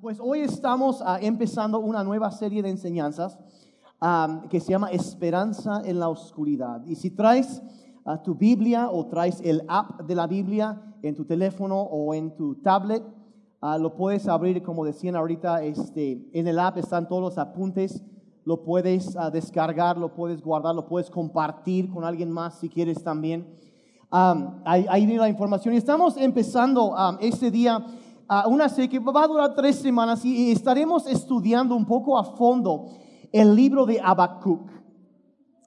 Pues hoy estamos ah, empezando una nueva serie de enseñanzas que se llama Esperanza en la Oscuridad. Y si traes ah, tu Biblia o traes el app de la Biblia en tu teléfono o en tu tablet, ah, lo puedes abrir, como decían ahorita, este, en el app están todos los apuntes, lo puedes descargar, lo puedes guardar, lo puedes compartir con alguien más si quieres también. Am, ahí, viene la información. Y estamos empezando am, este día una serie que va a durar tres semanas y, estaremos estudiando un poco a fondo el libro de Habacuc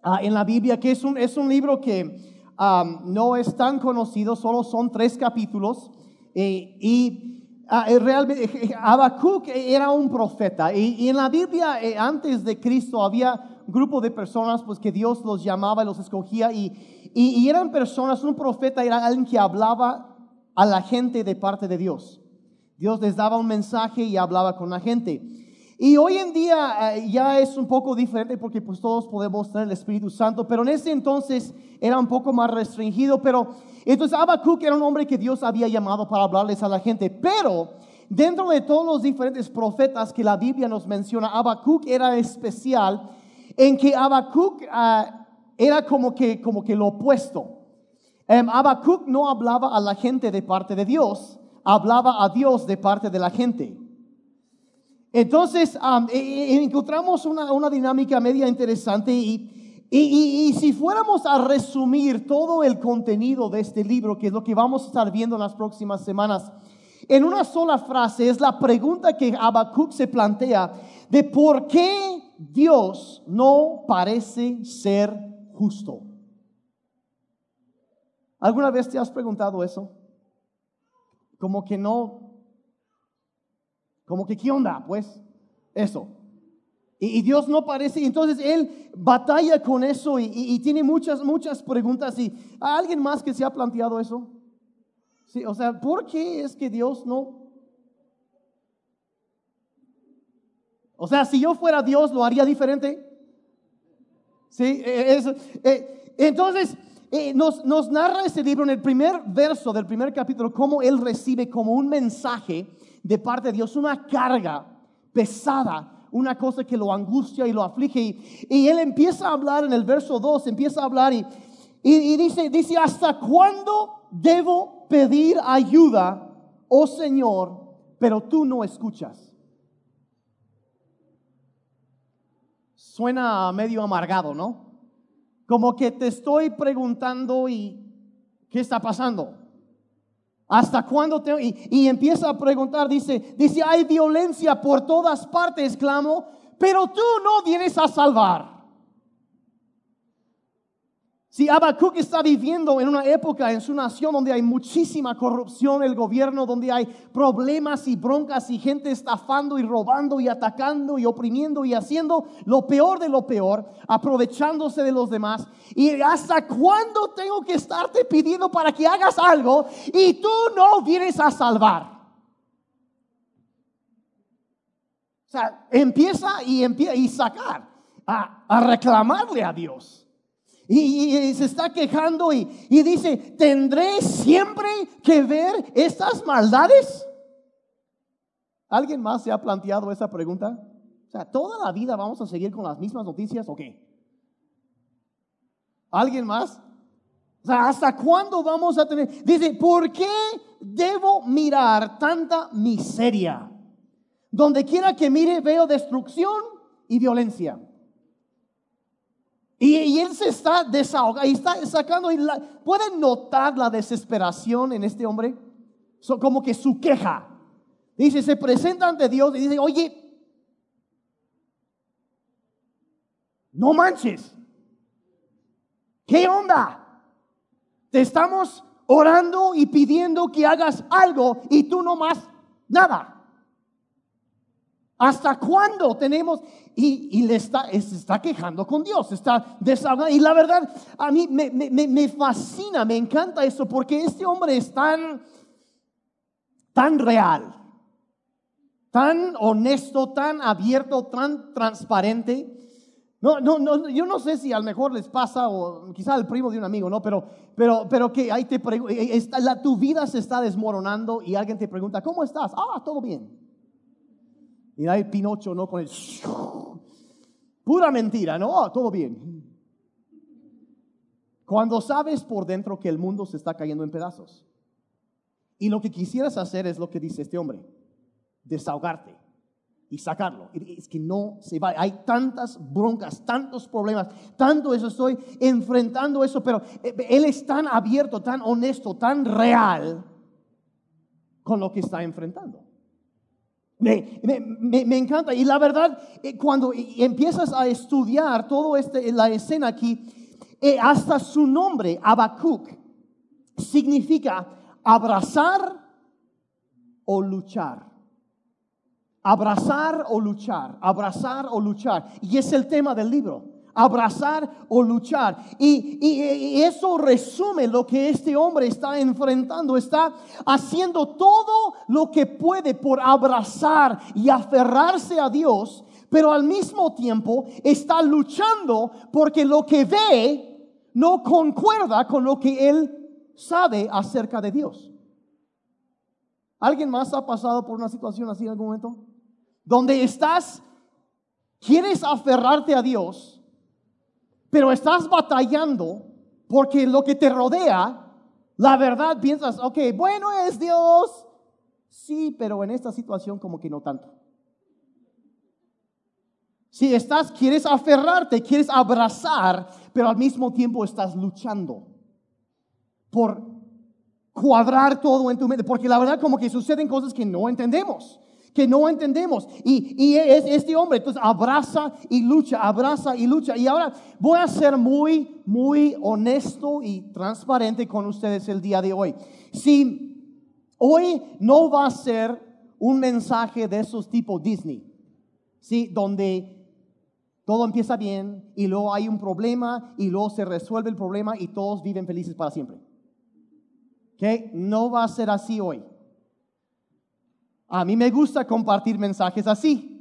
ah, en la Biblia, que es un, es un libro que no es tan conocido, solo son tres capítulos. eh, y ah, eh, realmente eh, Habacuc era un profeta. Y, en la Biblia, antes de Cristo, había un grupo de personas pues, que Dios los llamaba y los escogía. Y, y, y eran personas, un profeta era alguien que hablaba a la gente de parte de Dios. Dios les daba un mensaje y hablaba con la gente. Y hoy en día eh, ya es un poco diferente porque pues todos podemos tener el Espíritu Santo, pero en ese entonces era un poco más restringido. Pero entonces Habacuc era un hombre que Dios había llamado para hablarles a la gente. Pero dentro de todos los diferentes profetas que la Biblia nos menciona, Habacuc era especial en que Habacuc ah, era como que, como que lo opuesto. Habacuc no hablaba a la gente de parte de Dios, hablaba a Dios de parte de la gente. Entonces, am, e- e- encontramos una, una dinámica media interesante y, y- y- y si fuéramos a resumir todo el contenido de este libro, que es lo que vamos a estar viendo en las próximas semanas, en una sola frase es la pregunta que Habacuc se plantea de por qué Dios no parece ser justo. ¿Alguna vez te has preguntado eso? Como que no, como que qué onda, pues, eso. Y, Dios no parece, entonces Él batalla con eso y, tiene muchas, muchas preguntas. ¿Y ¿hay alguien más que se ha planteado eso? Sí, o sea, ¿por qué es que Dios no? O sea, si yo fuera Dios, ¿lo haría diferente? Sí, eh, eso, eh, entonces eh, nos, narra este libro en el primer verso del primer capítulo cómo él recibe como un mensaje de parte de Dios, una carga pesada, una cosa que lo angustia y lo aflige. Y, él empieza a hablar en el verso 2, empieza a hablar y, y, y dice, dice, ¿hasta cuándo debo pedir ayuda, oh Señor, pero tú no escuchas? Suena medio amargado, ¿no? Como que te estoy preguntando y ¿qué está pasando? ¿Hasta cuándo te y, y empieza a preguntar, dice, dice, hay violencia por todas partes, clamo, pero tú no vienes a salvar. Si Habacuc está viviendo en una época en su nación donde hay muchísima corrupción, el gobierno, donde hay problemas y broncas y gente estafando y robando y atacando y oprimiendo y haciendo lo peor de lo peor, aprovechándose de los demás. ¿Y hasta cuándo tengo que estarte pidiendo para que hagas algo y tú no vienes a salvar? O sea, empieza y empieza y sacar, a, a reclamarle a Dios. Y, se está quejando y, y dice, ¿tendré siempre que ver estas maldades? ¿Alguien más se ha planteado esa pregunta? O sea, ¿toda la vida vamos a seguir con las mismas noticias o qué? ¿Alguien más? O sea, ¿hasta cuándo vamos a tener? Dice, ¿por qué debo mirar tanta miseria? Donde quiera que mire veo destrucción y violencia. Y, él se está desahogando y está sacando. Y la- ¿Pueden notar la desesperación en este hombre? Como que su queja. Dice, se presenta ante Dios y dice, oye, no manches. ¿Qué onda? Te estamos orando y pidiendo que hagas algo y tú no más nada. ¿Hasta cuándo tenemos? Y, y le está, se está quejando con Dios, está desahogando. Y la verdad, a mí me, me- me- fascina, me encanta eso, porque este hombre es tan, tan real, tan honesto, tan abierto, tan transparente. No, no, no, yo no sé si a lo mejor les pasa, o quizá al primo de un amigo, ¿no? Pero, pero, pero que ahí te pregu- está- la- tu vida se está desmoronando y alguien te pregunta, ¿cómo estás? Ah, todo bien. Y hay Pinocho, ¿no? Con el... Pura mentira, ¿no? Oh, todo bien. Cuando sabes por dentro que el mundo se está cayendo en pedazos. Y lo que quisieras hacer es lo que dice este hombre, desahogarte y sacarlo. Es que no se va. Hay tantas broncas, tantos problemas, tanto eso estoy enfrentando eso, pero eh, él es tan abierto, tan honesto, tan real con lo que está enfrentando. Me, me, encanta. Y la verdad, eh, cuando empiezas a estudiar todo este, la escena aquí, eh, hasta su nombre, Abacuc, significa abrazar o luchar. Abrazar o luchar, abrazar o luchar. Y es el tema del libro. Abrazar o luchar. Y, eso resume lo que este hombre está enfrentando. Está haciendo todo lo que puede por abrazar y aferrarse a Dios, pero al mismo tiempo está luchando porque lo que ve no concuerda con lo que él sabe acerca de Dios. ¿Alguien más ha pasado por una situación así en algún momento? Donde estás, quieres aferrarte a Dios, pero estás batallando porque lo que te rodea, la verdad piensas, ok, bueno es Dios. Sí, pero en esta situación como que no tanto. Si estás, quieres aferrarte, quieres abrazar, pero al mismo tiempo estás luchando por cuadrar todo en tu mente, porque la verdad como que suceden cosas que no entendemos, que no entendemos. Y, y es este hombre, entonces abraza y lucha, abraza y lucha. Y ahora voy a ser muy, muy honesto y transparente con ustedes el día de hoy. Si hoy no va a ser un mensaje de esos tipo Disney, ¿sí? Donde todo empieza bien y luego hay un problema y luego se resuelve el problema y todos viven felices para siempre. No va a ser así hoy. A mí me gusta compartir mensajes así.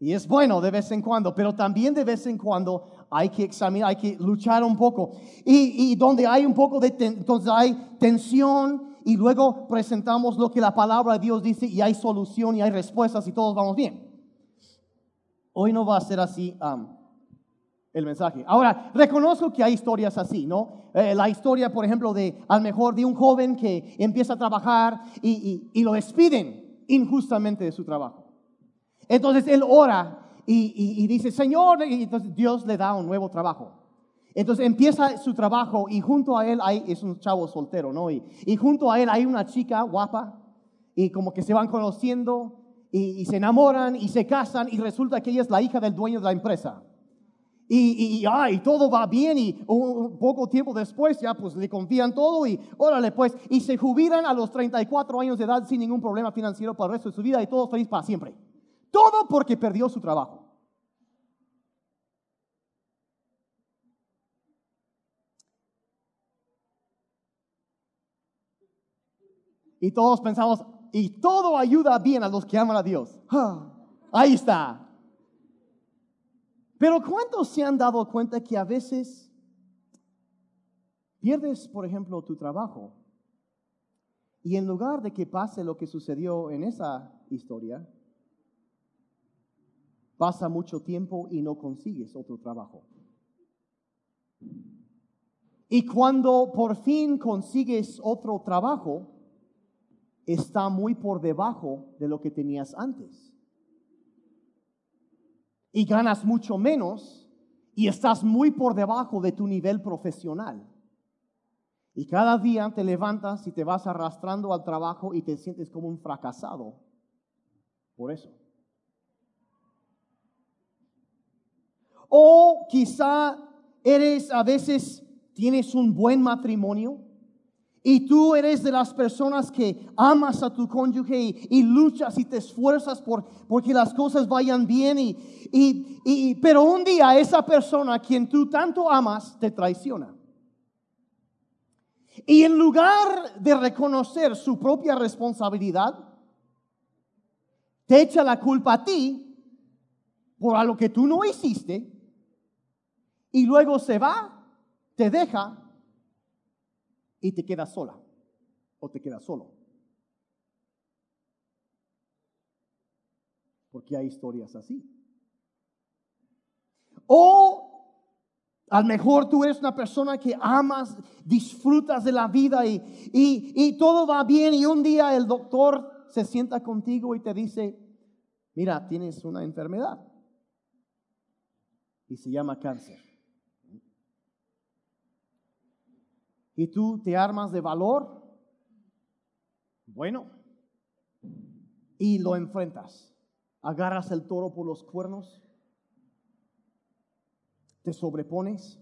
Y es bueno de vez en cuando, pero también de vez en cuando hay que examinar, hay que luchar un poco. Y, donde hay un poco de entonces hay tensión y luego presentamos lo que la palabra de Dios dice y hay solución y hay respuestas y todos vamos bien. Hoy no va a ser así el mensaje. Ahora, reconozco que hay historias así, ¿no? Eh, la historia, por ejemplo, de al mejor de un joven que empieza a trabajar y, lo despiden injustamente de su trabajo. Entonces él ora y, dice, Señor, y entonces Dios le da un nuevo trabajo. Entonces empieza su trabajo y junto a él hay, es un chavo soltero, ¿no? Y, junto a él hay una chica guapa y como que se van conociendo y, y se enamoran y se casan y resulta que ella es la hija del dueño de la empresa. Y, y, todo va bien y un, poco tiempo después ya pues le confían todo y órale pues y se jubilan a los 34 años de edad sin ningún problema financiero para el resto de su vida y todo feliz para siempre. Todo porque perdió su trabajo. Y todos pensamos, y todo ayuda bien a los que aman a Dios. Ah, ahí está. Pero ¿cuántos se han dado cuenta que a veces pierdes, por ejemplo, tu trabajo y en lugar de que pase lo que sucedió en esa historia, pasa mucho tiempo y no consigues otro trabajo? Y cuando por fin consigues otro trabajo, está muy por debajo de lo que tenías antes y ganas mucho menos y estás muy por debajo de tu nivel profesional. Y cada día te levantas y te vas arrastrando al trabajo y te sientes como un fracasado. Por eso. O quizá eres a veces, tienes un buen matrimonio y tú eres de las personas que amas a tu cónyuge y, luchas y te esfuerzas por porque las cosas vayan bien. Y, pero un día esa persona a quien tú tanto amas te traiciona. Y en lugar de reconocer su propia responsabilidad, te echa la culpa a ti por algo que tú no hiciste y luego se va, te deja y te quedas sola o te quedas solo. Porque hay historias así. O a lo mejor tú eres una persona que amas, disfrutas de la vida y, y, todo va bien y un día el doctor se sienta contigo y te dice, mira, tienes una enfermedad y se llama cáncer. Y tú te armas de valor, bueno, y lo enfrentas. Agarras el toro por los cuernos te sobrepones,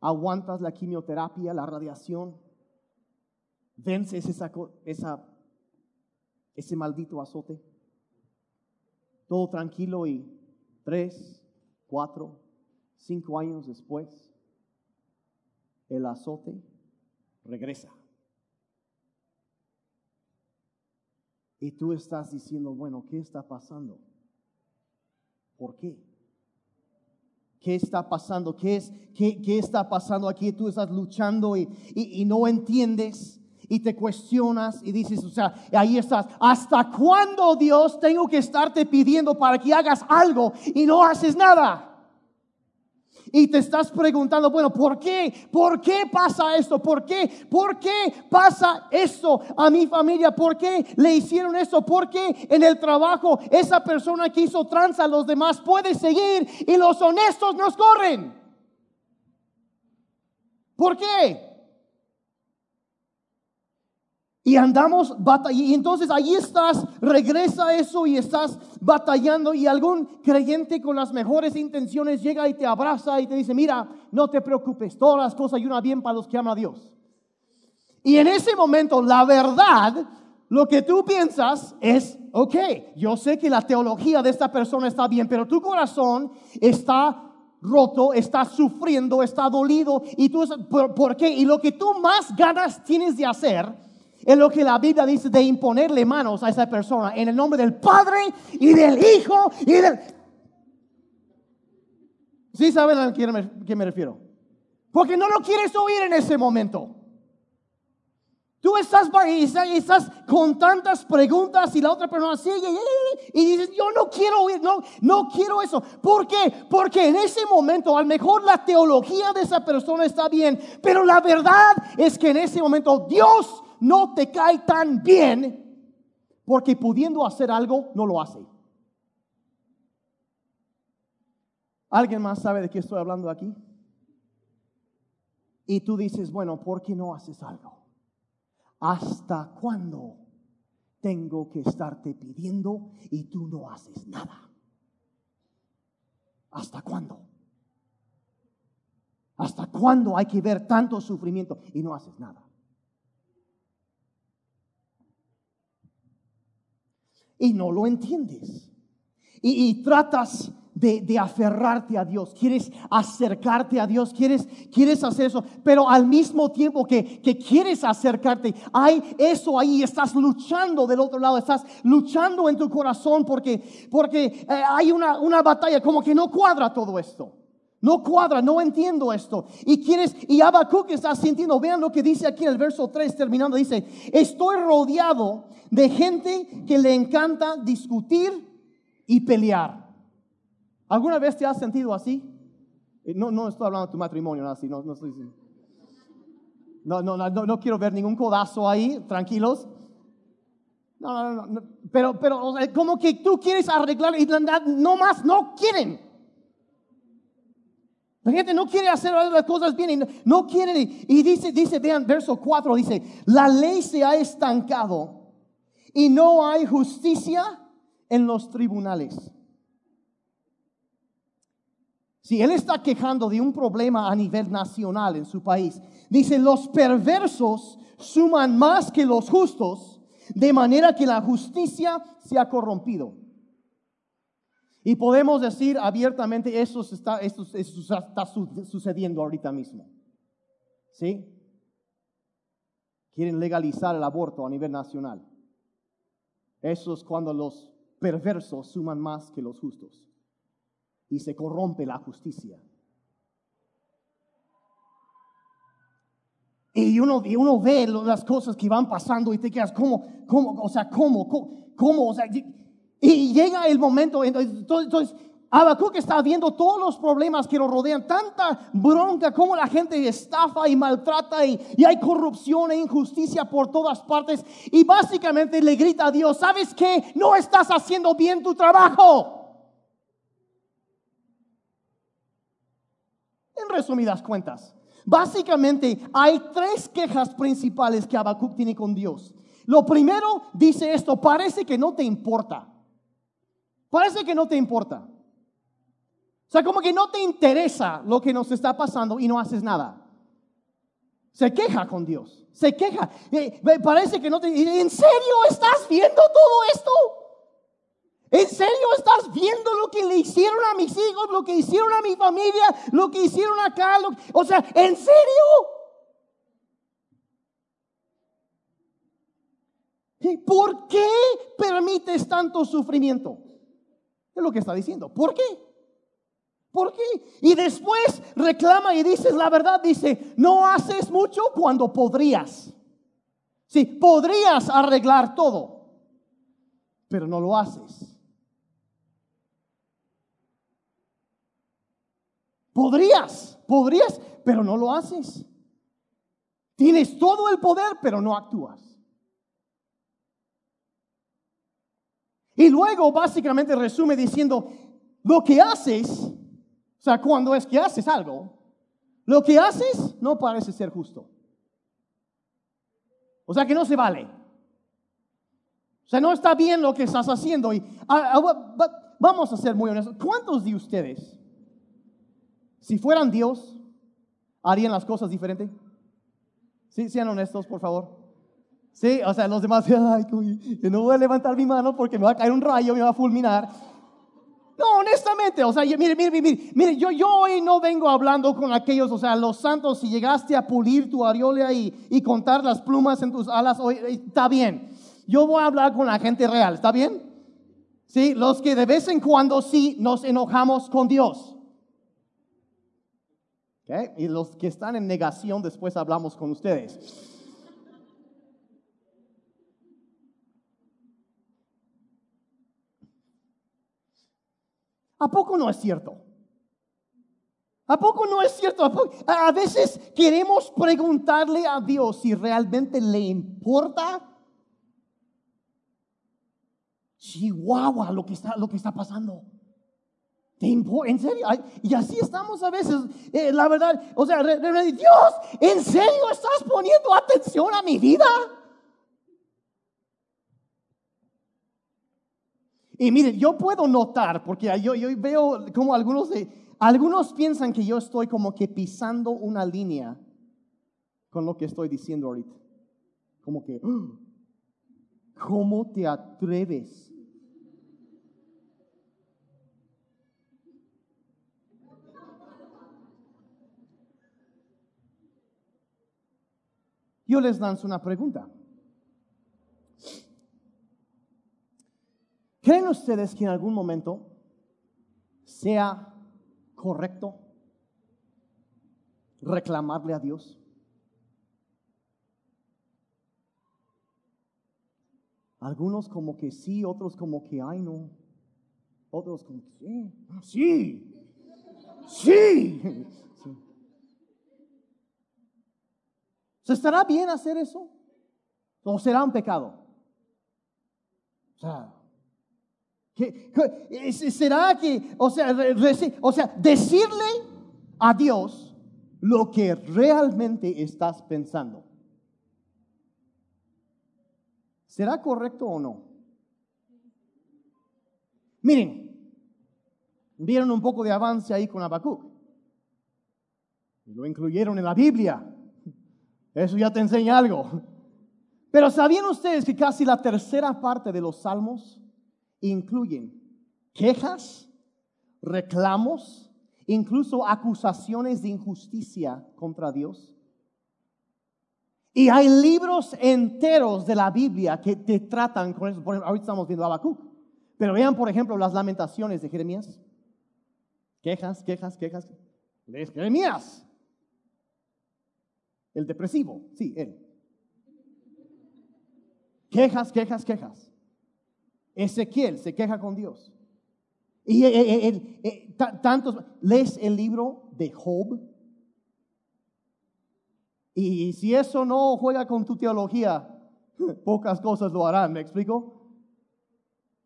aguantas la quimioterapia, la radiación, vences esa, esa, ese maldito azote. Todo tranquilo y tres, cuatro, cinco años después, el azote regresa. Y tú estás diciendo, bueno, ¿qué está pasando? ¿Por qué? ¿Qué está pasando? ¿Qué, es, qué, qué está pasando aquí? Tú estás luchando y, y, no entiendes y te cuestionas y dices, o sea, ahí estás. ¿Hasta cuándo, Dios, tengo que estarte pidiendo para que hagas algo y no haces nada? Y te estás preguntando, bueno, ¿por qué? ¿Por qué pasa esto? ¿Por qué? ¿Por qué pasa esto a mi familia? ¿Por qué le hicieron esto? ¿Por qué en el trabajo esa persona que hizo tranza a los demás puede seguir y los honestos nos corren? ¿Por qué? Y andamos batallando. Y entonces ahí estás, regresa eso y estás batallando. Y algún creyente con las mejores intenciones llega y te abraza y te dice: Mira, no te preocupes, todas las cosas ayudan bien para los que aman a Dios. Y en ese momento, la verdad, lo que tú piensas es: Ok, yo sé que la teología de esta persona está bien, pero tu corazón está roto, está sufriendo, está dolido. Y tú, ¿por, ¿por qué? Y lo que tú más ganas tienes de hacer es lo que la Biblia dice de imponerle manos a esa persona en el nombre del Padre y del Hijo y del... ¿Sí saben a qué me, refiero? Porque no lo quieres oír en ese momento. Tú estás, estás con tantas preguntas y la otra persona sigue y, dices, yo no quiero oír, no, no quiero eso. ¿Por qué? Porque en ese momento a lo mejor la teología de esa persona está bien, pero la verdad es que en ese momento Dios no te cae tan bien porque pudiendo hacer algo, no lo hace. ¿Alguien más sabe de qué estoy hablando aquí? Y tú dices, bueno, ¿por qué no haces algo? ¿Hasta cuándo tengo que estarte pidiendo y tú no haces nada? ¿Hasta cuándo? ¿Hasta cuándo hay que ver tanto sufrimiento y no haces nada? Y no lo entiendes. Y, tratas de, aferrarte a Dios, quieres acercarte a Dios, quieres, quieres hacer eso, pero al mismo tiempo que, quieres acercarte, hay eso ahí, estás luchando del otro lado, estás luchando en tu corazón porque, porque eh, hay una, una batalla, como que no cuadra todo esto. No cuadra, no entiendo esto. Y quieres, y Habacuc está sintiendo, vean lo que dice aquí en el verso 3, terminando, dice, estoy rodeado de gente que le encanta discutir y pelear. ¿Alguna vez te has sentido así? Eh, no, no estoy hablando de tu matrimonio, no, así, no, no estoy. No, no, no, no, quiero ver ningún codazo ahí, tranquilos. No, no, no, pero, pero como que tú quieres arreglar y no más, no quieren. La gente no quiere hacer las cosas bien y no quiere. Y dice, dice, vean, verso 4 dice, la ley se ha estancado y no hay justicia en los tribunales. Si él está quejando de un problema a nivel nacional en su país, dice, los perversos suman más que los justos, de manera que la justicia se ha corrompido. Y podemos decir abiertamente, eso está, esto, está sucediendo ahorita mismo. ¿Sí? Quieren legalizar el aborto a nivel nacional. Eso es cuando los perversos suman más que los justos. Y se corrompe la justicia. Y uno, y uno ve las cosas que van pasando y te quedas, ¿cómo? ¿Cómo? O sea, ¿cómo? ¿Cómo? ¿Cómo? O sea, Y llega el momento, entonces, Habacuc está viendo todos los problemas que lo rodean, tanta bronca, como la gente estafa y maltrata y, y, hay corrupción e injusticia por todas partes. Y básicamente le grita a Dios, ¿sabes qué? No estás haciendo bien tu trabajo. En resumidas cuentas, básicamente hay tres quejas principales que Habacuc tiene con Dios. Lo primero dice esto, parece que no te importa. Parece que no te importa. O sea, como que no te interesa lo que nos está pasando y no haces nada. Se queja con Dios, se queja. Eh, parece que no te... ¿En serio estás viendo todo esto? ¿En serio estás viendo lo que le hicieron a mis hijos, lo que hicieron a mi familia, lo que hicieron acá? o sea, ¿en serio? ¿Por qué permites tanto sufrimiento? Es lo que está diciendo. ¿Por qué? ¿Por qué? Y después reclama y dices la verdad, dice, no haces mucho cuando podrías. Sí, podrías arreglar todo, pero no lo haces. Podrías, podrías, pero no lo haces. Tienes todo el poder, pero no actúas. Y luego básicamente resume diciendo, lo que haces, o sea, cuando es que haces algo, lo que haces no parece ser justo. O sea que no se vale. O sea, no está bien lo que estás haciendo. Y ah, ah, vamos a ser muy honestos. ¿Cuántos de ustedes si fueran Dios, harían las cosas diferente. Sí, sean honestos, por favor. Sí, o sea, los demás, ay, no voy a levantar mi mano porque me va a caer un rayo, me va a fulminar. No, honestamente, o sea, mire, mire, mire, mire, yo, yo hoy no vengo hablando con aquellos, o sea, los santos, si llegaste a pulir tu areola y, contar las plumas en tus alas, hoy, está bien. Yo voy a hablar con la gente real, ¿está bien? Sí, los que de vez en cuando sí nos enojamos con Dios. Y los que están en negación, después hablamos con ustedes. ¿A poco no es cierto? ¿A poco no es cierto? ¿A, veces queremos preguntarle a Dios si realmente le importa. Chihuahua, lo que está, lo que está pasando. ¿En serio? Y así estamos a veces. Eh, la verdad, o sea, Dios, ¿en serio estás poniendo atención a mi vida? Y miren, yo puedo notar, porque yo, yo veo como algunos, de, algunos piensan que yo estoy como que pisando una línea con lo que estoy diciendo ahorita. Como que, ¿cómo te atreves Yo les lanzo una pregunta. ¿Creen ustedes que en algún momento sea correcto reclamarle a Dios? Algunos como que sí, otros como que ay no. Otros como que sí, sí, sí. ¿Se estará bien hacer eso? ¿O será un pecado? O sea, ¿será que, o sea, decirle a Dios lo que realmente estás pensando? ¿Será correcto o no? Miren, vieron un poco de avance ahí con Habacuc. Lo incluyeron en la Biblia. Eso ya te enseña algo. Pero ¿sabían ustedes que casi la tercera parte de los salmos incluyen quejas, reclamos, incluso acusaciones de injusticia contra Dios? Y hay libros enteros de la Biblia que te tratan con eso. Por ejemplo, ahorita estamos viendo Habacuc. Pero vean, por ejemplo, las lamentaciones de Jeremías. Quejas, quejas, quejas. De Jeremías. El depresivo, sí, él. Quejas, quejas, quejas. Ezequiel se queja con Dios. Y eh, eh, eh, tantos, lees el libro de Job. Y si eso no juega con tu teología, pocas cosas lo harán, ¿me explico?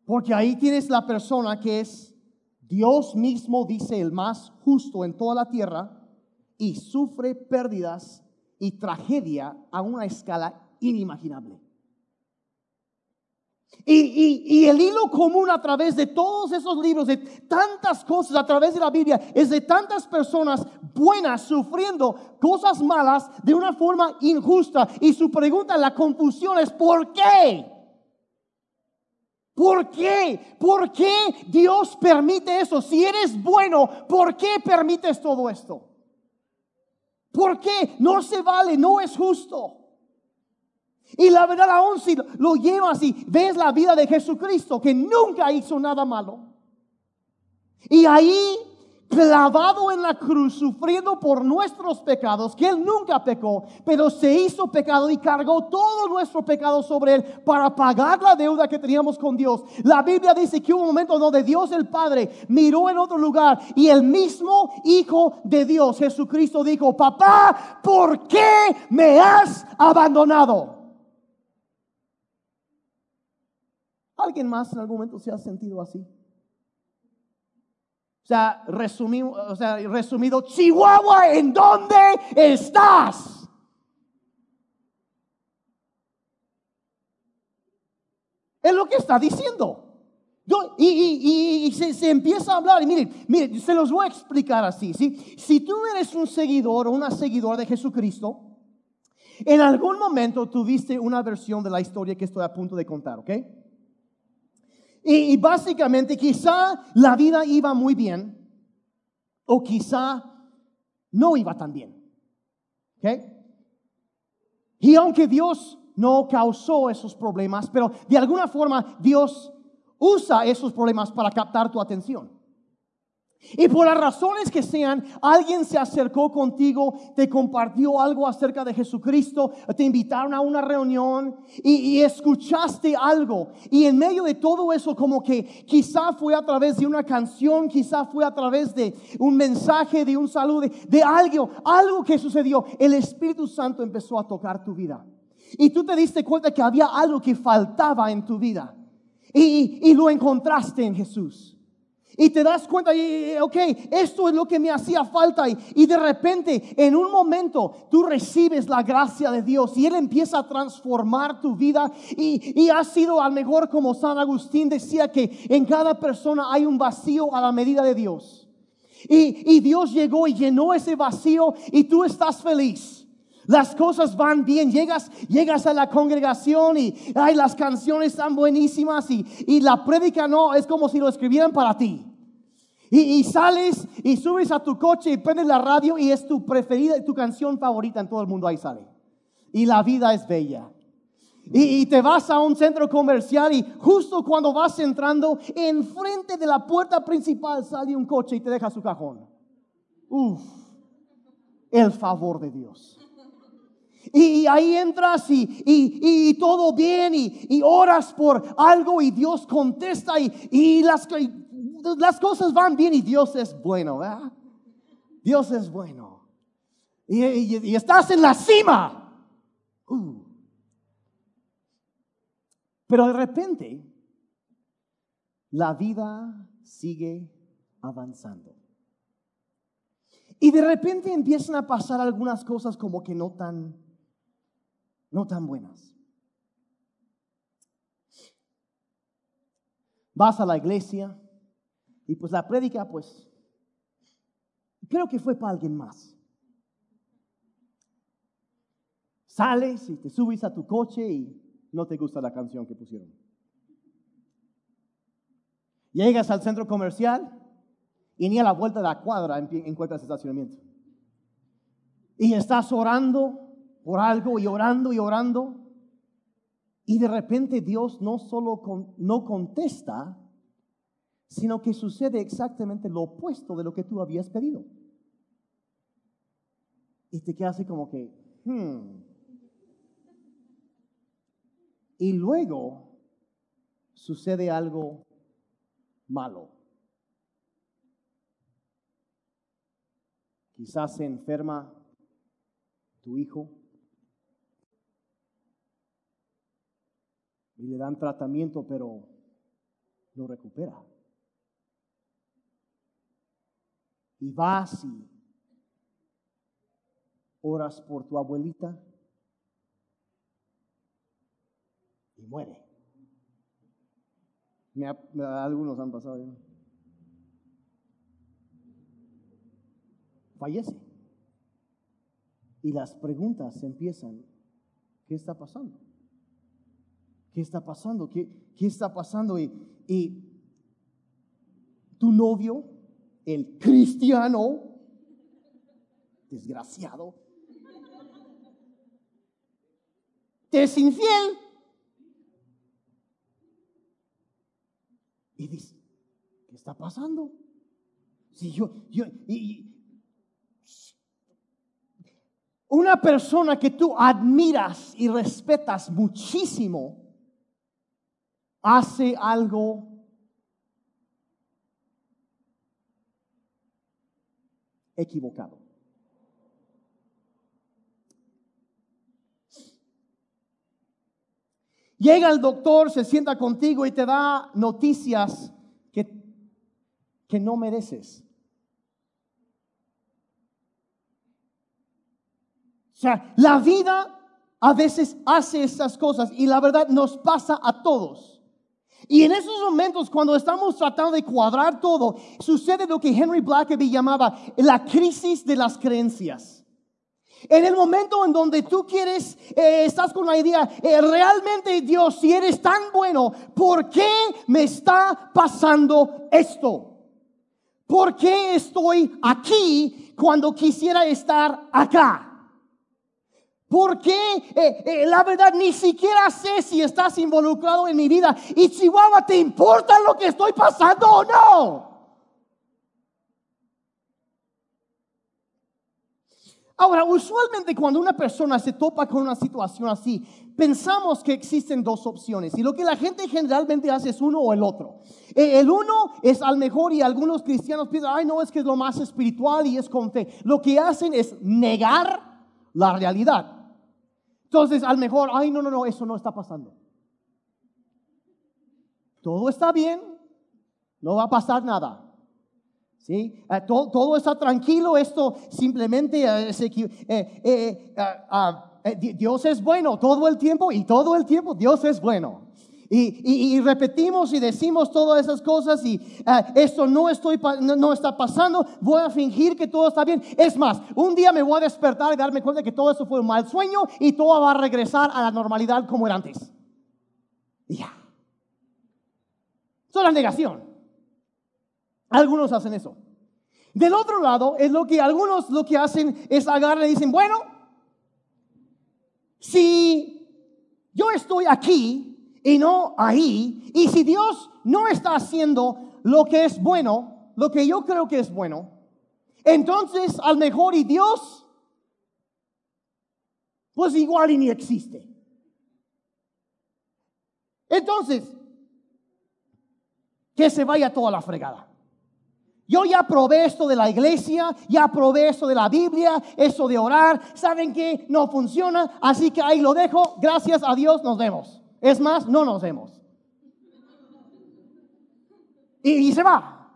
Porque ahí tienes la persona que es Dios mismo, dice el más justo en toda la tierra, y sufre pérdidas y tragedia a una escala inimaginable. Y, el hilo común a través de todos esos libros, de tantas cosas a través de la Biblia, es de tantas personas buenas sufriendo cosas malas de una forma injusta. Y su pregunta, la confusión es, ¿por qué? ¿Por qué? ¿Por qué Dios permite eso? Si eres bueno, ¿por qué permites todo esto? ¿Por qué? No se vale, no es justo. Y la verdad, aún si lo llevas y ves la vida de Jesucristo, que nunca hizo nada malo. Y ahí, clavado en la cruz, sufriendo por nuestros pecados, que Él nunca pecó, pero se hizo pecado y cargó todo nuestro pecado sobre Él para pagar la deuda que teníamos con Dios. La Biblia dice que hubo un momento donde Dios el Padre miró en otro lugar y el mismo Hijo de Dios, Jesucristo, dijo, papá, ¿por qué me has abandonado? ¿Alguien más en algún momento se ha sentido así? O sea, resumido, o sea, resumido, Chihuahua, ¿en dónde estás? Es lo que está diciendo. y, se, empieza a hablar, y miren, miren, se los voy a explicar así. Si tú eres un seguidor o una seguidora de Jesucristo, en algún momento tuviste una versión de la historia que estoy a punto de contar, ¿ok? Y, básicamente quizá la vida iba muy bien o quizá no iba tan bien. Y aunque Dios no causó esos problemas, pero de alguna forma Dios usa esos problemas para captar tu atención. Y por las razones que sean, alguien se acercó contigo, te compartió algo acerca de Jesucristo, te invitaron a una reunión y, escuchaste algo. Y en medio de todo eso, como que quizá fue a través de una canción, quizá fue a través de un mensaje, de un saludo, de, algo, algo que sucedió. El Espíritu Santo empezó a tocar tu vida. Y tú te diste cuenta que había algo que faltaba en tu vida. y lo encontraste en Jesús. Y te das cuenta, y, ok, esto es lo que me hacía falta. Y, de repente, en un momento, tú recibes la gracia de Dios y Él empieza a transformar tu vida. Y, y ha sido a lo mejor como San Agustín decía que en cada persona hay un vacío a la medida de Dios. Y, y Dios llegó y llenó ese vacío y tú estás feliz. Las cosas van bien, llegas, llegas a la congregación y ay, las canciones están buenísimas y, y la prédica no, es como si lo escribieran para ti. Y, sales y subes a tu coche y prendes la radio y es tu preferida, tu canción favorita en todo el mundo, ahí sale. Y la vida es bella. Y, te vas a un centro comercial y justo cuando vas entrando, enfrente de la puerta principal sale un coche y te deja su cajón. Uf, el favor de Dios. Y, ahí entras y, y, todo bien y, oras por algo y Dios contesta y, las, las cosas van bien y Dios es bueno. Dios es bueno. Y, estás en la cima. Uh. Pero de repente, la vida sigue avanzando. Y de repente empiezan a pasar algunas cosas como que no tan, no tan buenas. Vas a la iglesia, y pues la prédica, pues, creo que fue para alguien más. Sales y te subes a tu coche y no te gusta la canción que pusieron. Llegas al centro comercial y ni a la vuelta de la cuadra encuentras estacionamiento. Y estás orando por algo y orando y orando. Y de repente Dios no solo no contesta, sino que sucede exactamente lo opuesto de lo que tú habías pedido. Y te quedas así como que, hmm. Y luego sucede algo malo. Quizás se enferma tu hijo y le dan tratamiento, pero no recupera. Y vas y oras por tu abuelita y muere. algunos han pasado. Fallece. Y las preguntas empiezan, ¿qué está pasando? ¿Qué está pasando? ¿Qué, qué está pasando? Y, y tu novio, el cristiano, desgraciado, te es infiel. Y dice, ¿qué está pasando? Si yo, yo, y, una persona que tú admiras y respetas muchísimo hace algo equivocado. Llega el doctor, se sienta contigo y te da noticias que, que no mereces. O sea, la vida a veces hace estas cosas y la verdad nos pasa a todos. Y en esos momentos, cuando estamos tratando de cuadrar todo, sucede lo que Henry Blackaby llamaba la crisis de las creencias. En el momento en donde tú quieres, eh, estás con la idea, eh, realmente Dios, si eres tan bueno, ¿por qué me está pasando esto? ¿Por qué estoy aquí cuando quisiera estar acá? ¿Por qué? Eh, la verdad, ni siquiera sé si estás involucrado en mi vida. Y Chihuahua, ¿te importa lo que estoy pasando o no? Ahora, usualmente cuando una persona se topa con una situación así, pensamos que existen dos opciones y lo que la gente generalmente hace es uno o el otro. E, el uno es al mejor y algunos cristianos piensan, ay no, es que es lo más espiritual y es con fe. Lo que hacen es negar la realidad. Entonces, al mejor, ay no, no, no, eso no está pasando. Todo está bien, no va a pasar nada. ¿Sí? Eh, todo, todo, está tranquilo, esto simplemente eh, eh, ah, Dios es bueno todo el tiempo y todo el tiempo Dios es bueno. Y, repetimos y decimos todas esas cosas y esto no, estoy, no, está pasando, voy a fingir que todo está bien. Es más, un día me voy a despertar y darme cuenta que todo eso fue un mal sueño y todo va a regresar a la normalidad como era antes. Ya. Eso es la negación. Algunos hacen eso. Del otro lado, es lo que algunos lo que hacen es agarrar y dicen, bueno, si yo estoy aquí y no ahí, y si Dios no está haciendo lo que es bueno, lo que yo creo que es bueno, entonces al mejor y Dios, pues igual y ni existe. Entonces, que se vaya toda la fregada. Yo ya probé esto de la iglesia, ya probé esto de la Biblia, eso de orar. ¿Saben que No funciona, así que ahí lo dejo. Gracias a Dios nos vemos. Es más, no nos vemos. Y, se va.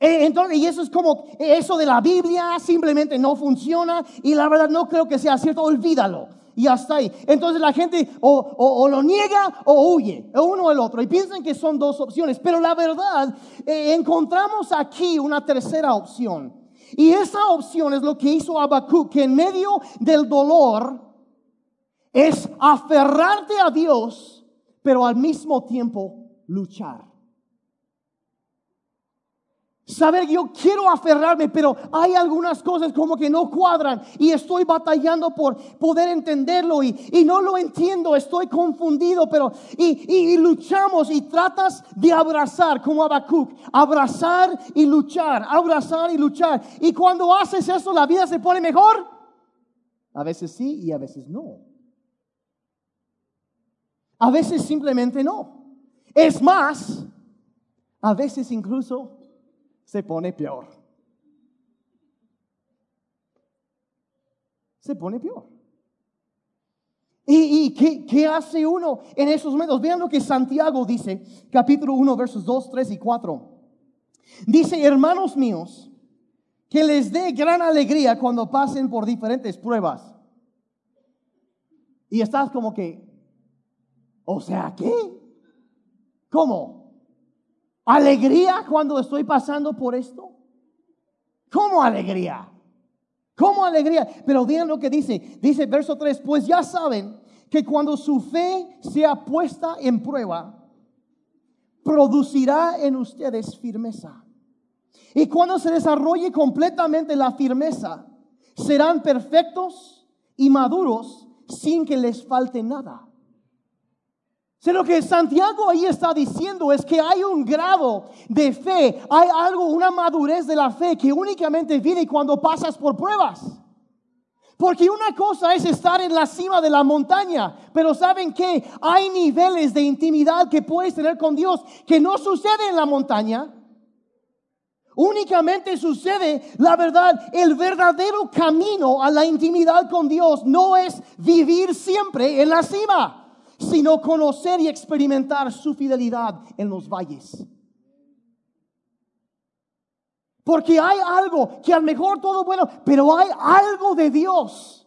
E, entonces, y eso es como, eso de la Biblia simplemente no funciona y la verdad no creo que sea cierto, olvídalo y hasta ahí. Entonces la gente o, lo niega o huye, uno o el otro, y piensan que son dos opciones, pero la verdad, eh, encontramos aquí una tercera opción. Y esa opción es lo que hizo Habacuc, que en medio del dolor es aferrarte a Dios, pero al mismo tiempo luchar. Saber, yo quiero aferrarme, pero hay algunas cosas como que no cuadran y estoy batallando por poder entenderlo y, no lo entiendo, estoy confundido, pero y, luchamos y tratas de abrazar como Habacuc, abrazar y luchar, abrazar y luchar. Y cuando haces eso, la vida se pone mejor. A veces sí y a veces no. A veces simplemente no. Es más, a veces incluso se pone peor. Se pone peor. ¿Y, qué, qué, hace uno en esos momentos? Vean lo que Santiago dice, capítulo 1, versos 2, 3 y 4. Dice, hermanos míos, que les dé gran alegría cuando pasen por diferentes pruebas. Y estás como que, o sea, ¿qué? ¿Cómo? ¿Alegría cuando estoy pasando por esto? ¿Cómo alegría? ¿Cómo alegría? Pero vean lo que dice. Dice verso 3, pues ya saben que cuando su fe sea puesta en prueba, producirá en ustedes firmeza. Y cuando se desarrolle completamente la firmeza, serán perfectos y maduros sin que les falte nada. Si lo que Santiago ahí está diciendo es que hay un grado de fe, hay algo, una madurez de la fe que únicamente viene cuando pasas por pruebas. Porque una cosa es estar en la cima de la montaña, pero saben que hay niveles de intimidad que puedes tener con Dios que no sucede en la montaña. Únicamente sucede, la verdad, el verdadero camino a la intimidad con Dios no es vivir siempre en la cima sino conocer y experimentar su fidelidad en los valles. Porque hay algo que a lo mejor todo bueno, pero hay algo de Dios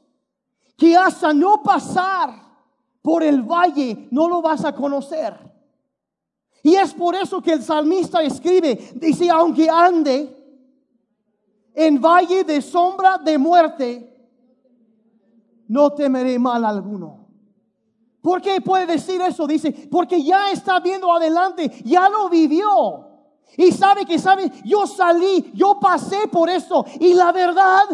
que hasta no pasar por el valle no lo vas a conocer. Y es por eso que el salmista escribe, dice, aunque ande en valle de sombra de muerte, no temeré mal alguno. ¿Por qué puede decir eso? Dice, porque ya está viendo adelante, ya lo vivió. Y sabe que sabe, yo salí, yo pasé por eso. Y la verdad,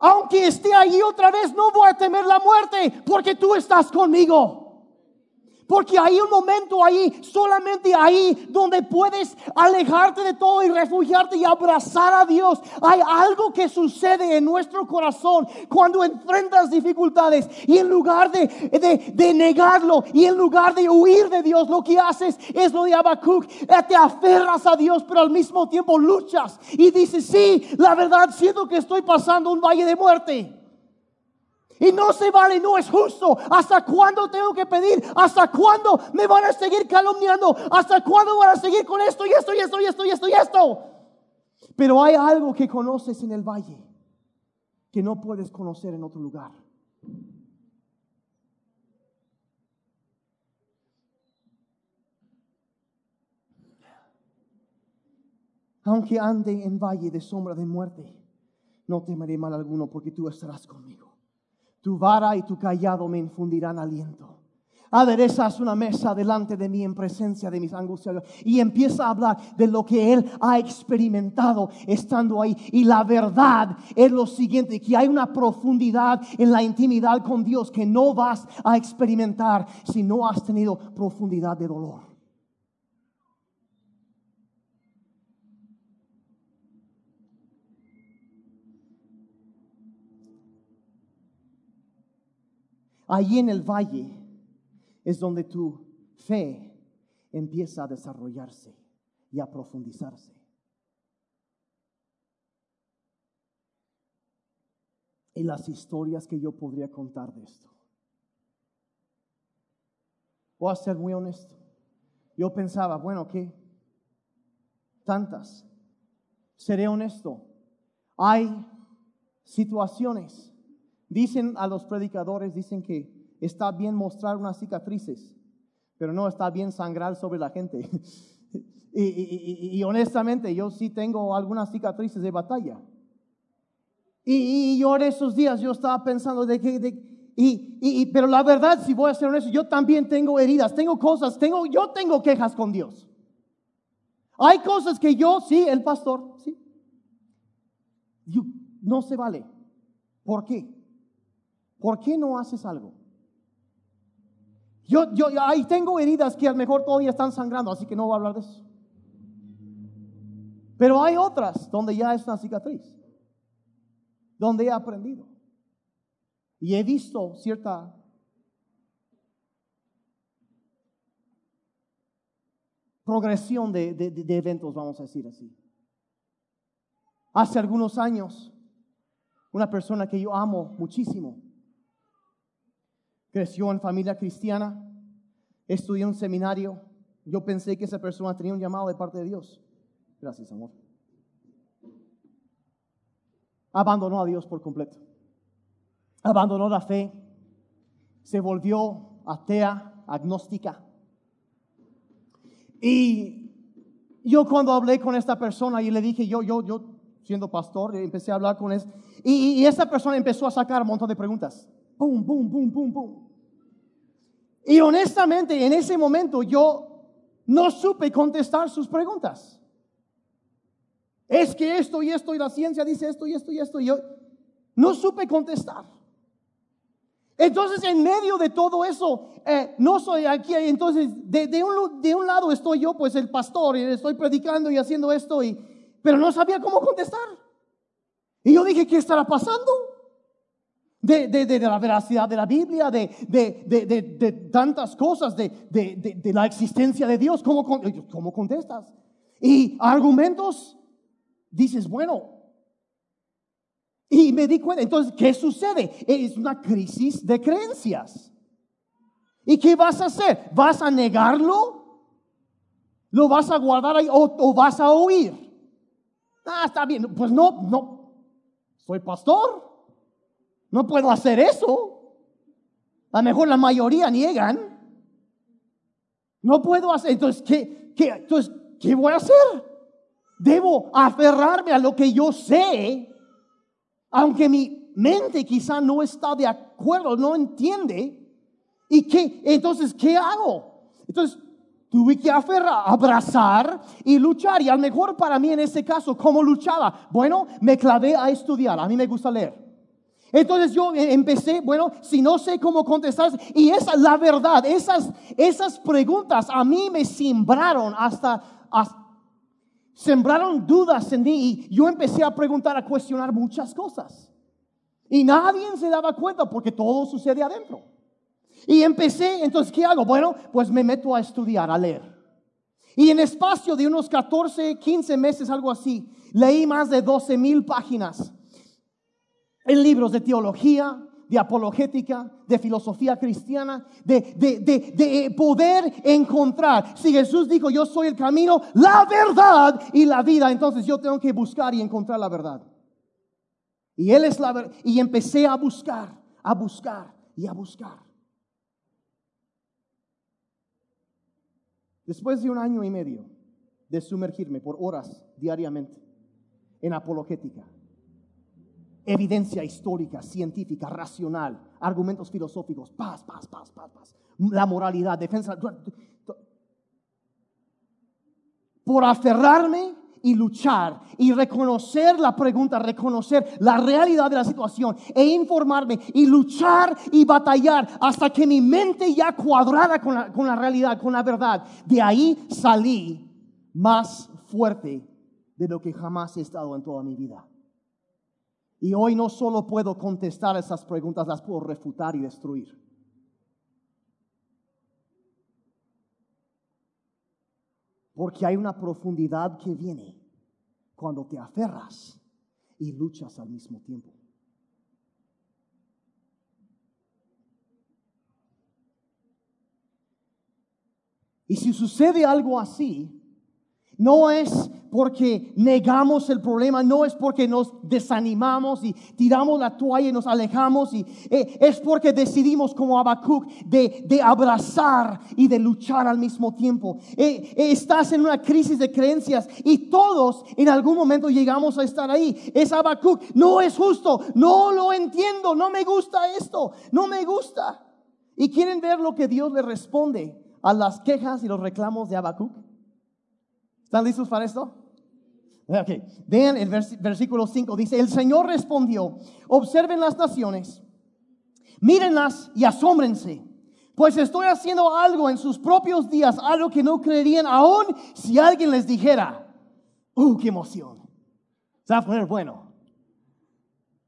aunque esté allí otra vez, no voy a temer la muerte, porque tú estás conmigo. Porque hay un momento ahí, solamente ahí, donde puedes alejarte de todo y refugiarte y abrazar a Dios. Hay algo que sucede en nuestro corazón cuando enfrentas dificultades y en lugar de, de, negarlo y en lugar de huir de Dios, lo que haces es lo de Habacuc. Te aferras a Dios, pero al mismo tiempo luchas y dices, sí, la verdad siento que estoy pasando un valle de muerte. Y no se vale, no es justo. ¿Hasta cuándo tengo que pedir? ¿Hasta cuándo me van a seguir calumniando? ¿Hasta cuándo van a seguir con esto y esto y esto y esto y esto y esto? Pero hay algo que conoces en el valle que no puedes conocer en otro lugar. Aunque ande en valle de sombra de muerte, no temeré mal alguno porque tú estarás conmigo. Tu vara y tu callado me infundirán aliento. Aderezas una mesa delante de mí en presencia de mis angustias. Y empieza a hablar de lo que él ha experimentado estando ahí. Y la verdad es lo siguiente, que hay una profundidad en la intimidad con Dios que no vas a experimentar si no has tenido profundidad de dolor. Allí en el valle es donde tu fe empieza a desarrollarse y a profundizarse. Y las historias que yo podría contar de esto. Voy a ser muy honesto. Yo pensaba, bueno, ¿qué? Tantas. Seré honesto. Hay situaciones Dicen a los predicadores, dicen que está bien mostrar unas cicatrices, pero no está bien sangrar sobre la gente. y, honestamente, yo sí tengo algunas cicatrices de batalla. Y, yo en esos días yo estaba pensando de que, y, pero la verdad, si voy a ser honesto, yo también tengo heridas, tengo cosas, tengo, yo tengo quejas con Dios. Hay cosas que yo, sí, el pastor, sí, no se vale. ¿Por qué? ¿Por qué no haces algo? Yo, yo ahí tengo heridas que a lo mejor todavía están sangrando, así que no voy a hablar de eso. Pero hay otras donde ya es una cicatriz, donde he aprendido. Y he visto cierta progresión de, de- de eventos, vamos a decir así. Hace algunos años, una persona que yo amo muchísimo, creció en familia cristiana, estudió en seminario. Yo pensé que esa persona tenía un llamado de parte de Dios. Gracias, amor. Abandonó a Dios por completo. Abandonó la fe. Se volvió atea, agnóstica. Y yo cuando hablé con esta persona y le dije, yo, yo, yo, siendo pastor, empecé a hablar con él. Y, y esta persona empezó a sacar un montón de preguntas. Boom, boom, boom, boom, boom. Y honestamente, en ese momento yo no supe contestar sus preguntas. Es que esto y esto y la ciencia dice esto y esto y esto y yo no supe contestar. Entonces, en medio de todo eso, eh, no soy aquí. Entonces, de, de un, de un lado estoy yo, pues el pastor, y estoy predicando y haciendo esto, y, pero no sabía cómo contestar. Y yo dije, ¿qué estará pasando? De, de- de- la veracidad de la Biblia, de, de- tantas cosas, de, la existencia de Dios. ¿Cómo, con- ¿Cómo contestas? Y argumentos, dices, bueno, y me di cuenta, entonces, ¿qué sucede? Es una crisis de creencias. ¿Y qué vas a hacer? ¿Vas a negarlo? ¿Lo vas a guardar ahí o, o vas a oír? Ah, está bien. Pues no, no. Soy pastor. No puedo hacer eso. A lo mejor la mayoría niegan. No puedo hacer. Entonces, ¿qué, qué, entonces, ¿qué voy a hacer? Debo aferrarme a lo que yo sé aunque mi mente quizá no está de acuerdo, no entiende. ¿Y qué? Entonces, ¿qué hago? Entonces, tuve que aferrar, abrazar y luchar. Y a lo mejor para mí en ese caso, ¿cómo luchaba? Bueno, me clavé a estudiar. A mí me gusta leer. Entonces yo eh, empecé, bueno, si no sé cómo contestar, y esa la verdad, esas, esas preguntas a mí me sembraron hasta, hasta sembraron dudas en mí y yo empecé a preguntar, a cuestionar muchas cosas. Y nadie se daba cuenta porque todo sucede adentro. Y empecé, entonces, ¿qué hago? Bueno, pues me meto a estudiar, a leer. Y en espacio de unos 14, 15 meses, algo así, leí más de 12 mil páginas en libros de teología, de apologética, de filosofía cristiana, de, de, de, de poder encontrar. Si Jesús dijo, yo soy el camino, la verdad y la vida, entonces yo tengo que buscar y encontrar la verdad. Y Él es la verdad. Y empecé a buscar, a buscar y a buscar. Después de un año y medio de sumergirme por horas diariamente en apologética, evidencia histórica, científica, racional, argumentos filosóficos, paz, paz, paz, paz, paz, la moralidad, defensa. Por aferrarme y luchar y reconocer la pregunta, reconocer la realidad de la situación e informarme y luchar y batallar hasta que mi mente ya cuadrada con la, con la realidad, con la verdad. De ahí salí más fuerte de lo que jamás he estado en toda mi vida. Y hoy no solo puedo contestar esas preguntas, las puedo refutar y destruir. Porque hay una profundidad que viene cuando te aferras y luchas al mismo tiempo. Y si sucede algo así, no es porque negamos el problema, no es porque nos desanimamos y tiramos la toalla y nos alejamos, y, eh, es porque decidimos como Habacuc de, abrazar y de luchar al mismo tiempo. Eh, eh, estás en una crisis de creencias y todos en algún momento llegamos a estar ahí. Es Habacuc, no es justo, no lo entiendo, no me gusta esto, no me gusta. ¿Y quieren ver lo que Dios le responde a las quejas y los reclamos de Habacuc? ¿Están listos para esto? Ok, vean el vers- versículo 5, dice, el Señor respondió, observen las naciones, mírenlas y asómbrense, pues estoy haciendo algo en sus propios días, algo que no creerían aún si alguien les dijera, ¡uh, qué emoción! Se va a poner bueno.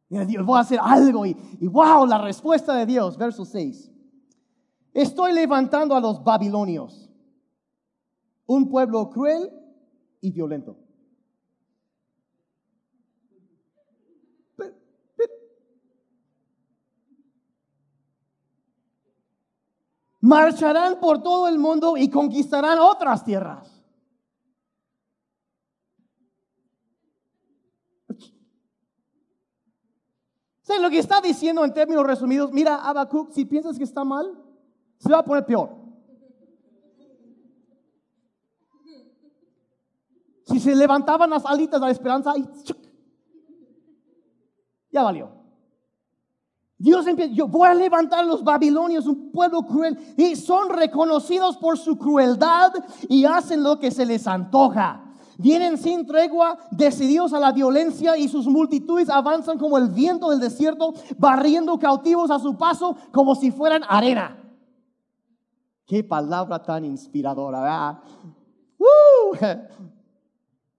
Dios, voy a hacer algo y, y wow, la respuesta de Dios, verso 6. Estoy levantando a los babilonios un pueblo cruel y violento. Marcharán por todo el mundo y conquistarán otras tierras. ¿Sabes lo que está diciendo en términos resumidos? Mira, Habacuc, si piensas que está mal, se va a poner peor. Si se levantaban las alitas de la esperanza, y ya valió. Dios empieza, yo voy a levantar a los babilonios, un pueblo cruel, y son reconocidos por su crueldad y hacen lo que se les antoja. Vienen sin tregua, decididos a la violencia y sus multitudes avanzan como el viento del desierto, barriendo cautivos a su paso como si fueran arena. Qué palabra tan inspiradora, ¿verdad? ¡Uh!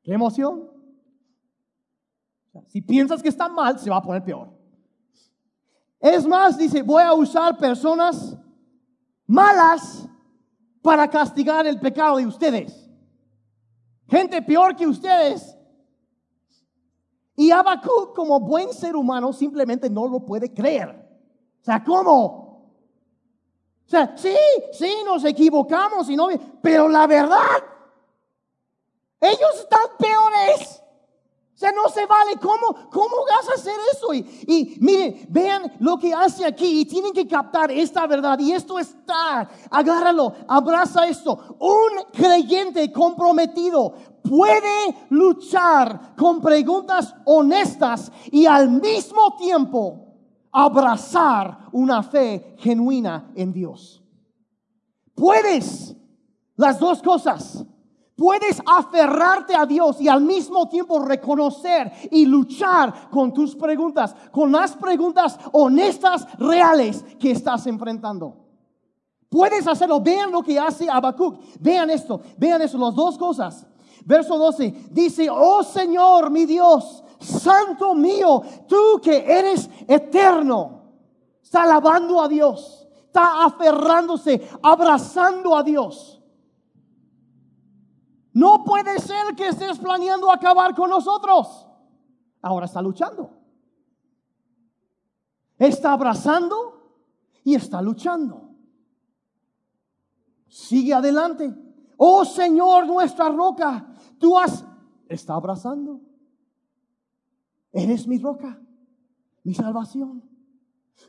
¡Qué emoción! Si piensas que está mal, se va a poner peor. Es más, dice, voy a usar personas malas para castigar el pecado de ustedes. Gente peor que ustedes. Y Habacuc, como buen ser humano, simplemente no lo puede creer. O sea, ¿cómo? O sea, sí, sí, nos equivocamos, y no, pero la verdad, ellos están peores. O sea, no se vale. ¿Cómo, cómo vas a hacer eso? Y, y miren, vean lo que hace aquí. Y tienen que captar esta verdad. Y esto está, agárralo, abraza esto. Un creyente comprometido puede luchar con preguntas honestas y al mismo tiempo abrazar una fe genuina en Dios. Puedes las dos cosas. Puedes aferrarte a Dios y al mismo tiempo reconocer y luchar con tus preguntas, con las preguntas honestas, reales que estás enfrentando. Puedes hacerlo. Vean lo que hace Habacuc. Vean esto. Vean eso. Las dos cosas. Verso 12 dice, oh Señor mi Dios, Santo mío, tú que eres eterno. Está alabando a Dios. Está aferrándose, abrazando a Dios. No puede ser que estés planeando acabar con nosotros. Ahora está luchando. Está abrazando y está luchando. Sigue adelante. Oh Señor, nuestra roca, tú has, está abrazando. Eres mi roca, mi salvación.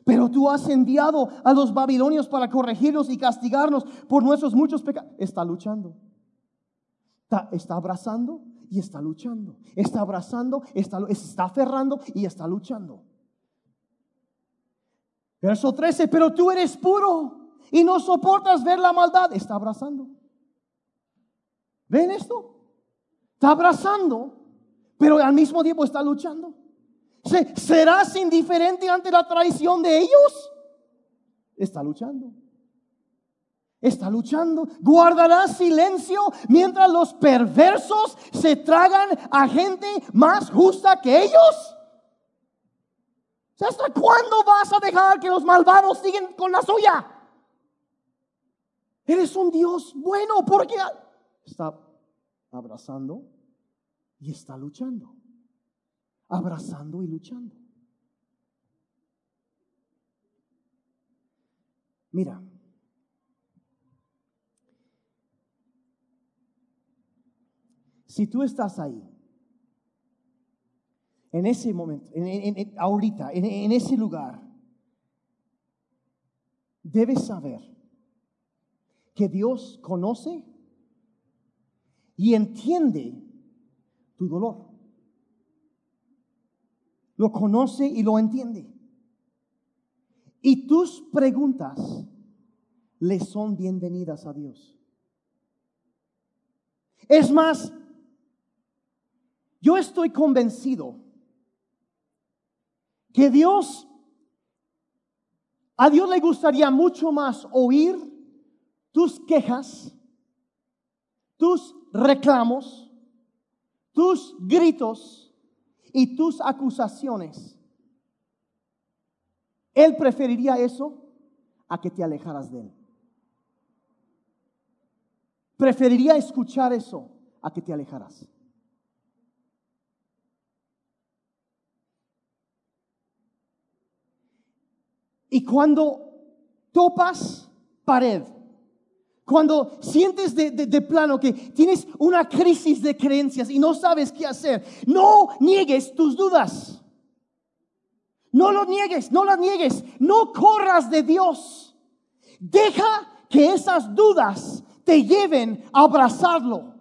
Pero tú has enviado a los babilonios para corregirnos y castigarnos por nuestros muchos pecados. Está luchando. Está, abrazando y está luchando. Está abrazando, está, está aferrando y está luchando. Verso 13, pero tú eres puro y no soportas ver la maldad. Está abrazando. ¿Ven esto? Está abrazando, pero al mismo tiempo está luchando. ¿Serás indiferente ante la traición de ellos? Está luchando. Está luchando. Guardará silencio mientras los perversos se tragan a gente más justa que ellos. ¿Hasta cuándo vas a dejar que los malvados siguen con la suya? Eres un Dios bueno porque está abrazando y está luchando. Abrazando y luchando. Mira, si tú estás ahí, en ese momento, en, en, en, ahorita, en ese lugar, debes saber que Dios conoce y entiende tu dolor. Lo conoce y lo entiende. Y tus preguntas le son bienvenidas a Dios. Es más, yo estoy convencido que Dios, a Dios le gustaría mucho más oír tus quejas, tus reclamos, tus gritos y tus acusaciones. Él preferiría eso a que te alejaras de Él. Preferiría escuchar eso a que te alejaras. Y cuando topas pared, cuando sientes de, de, plano que tienes una crisis de creencias y no sabes qué hacer, no niegues tus dudas. No lo niegues, no las niegues, no corras de Dios. Deja que esas dudas te lleven a abrazarlo.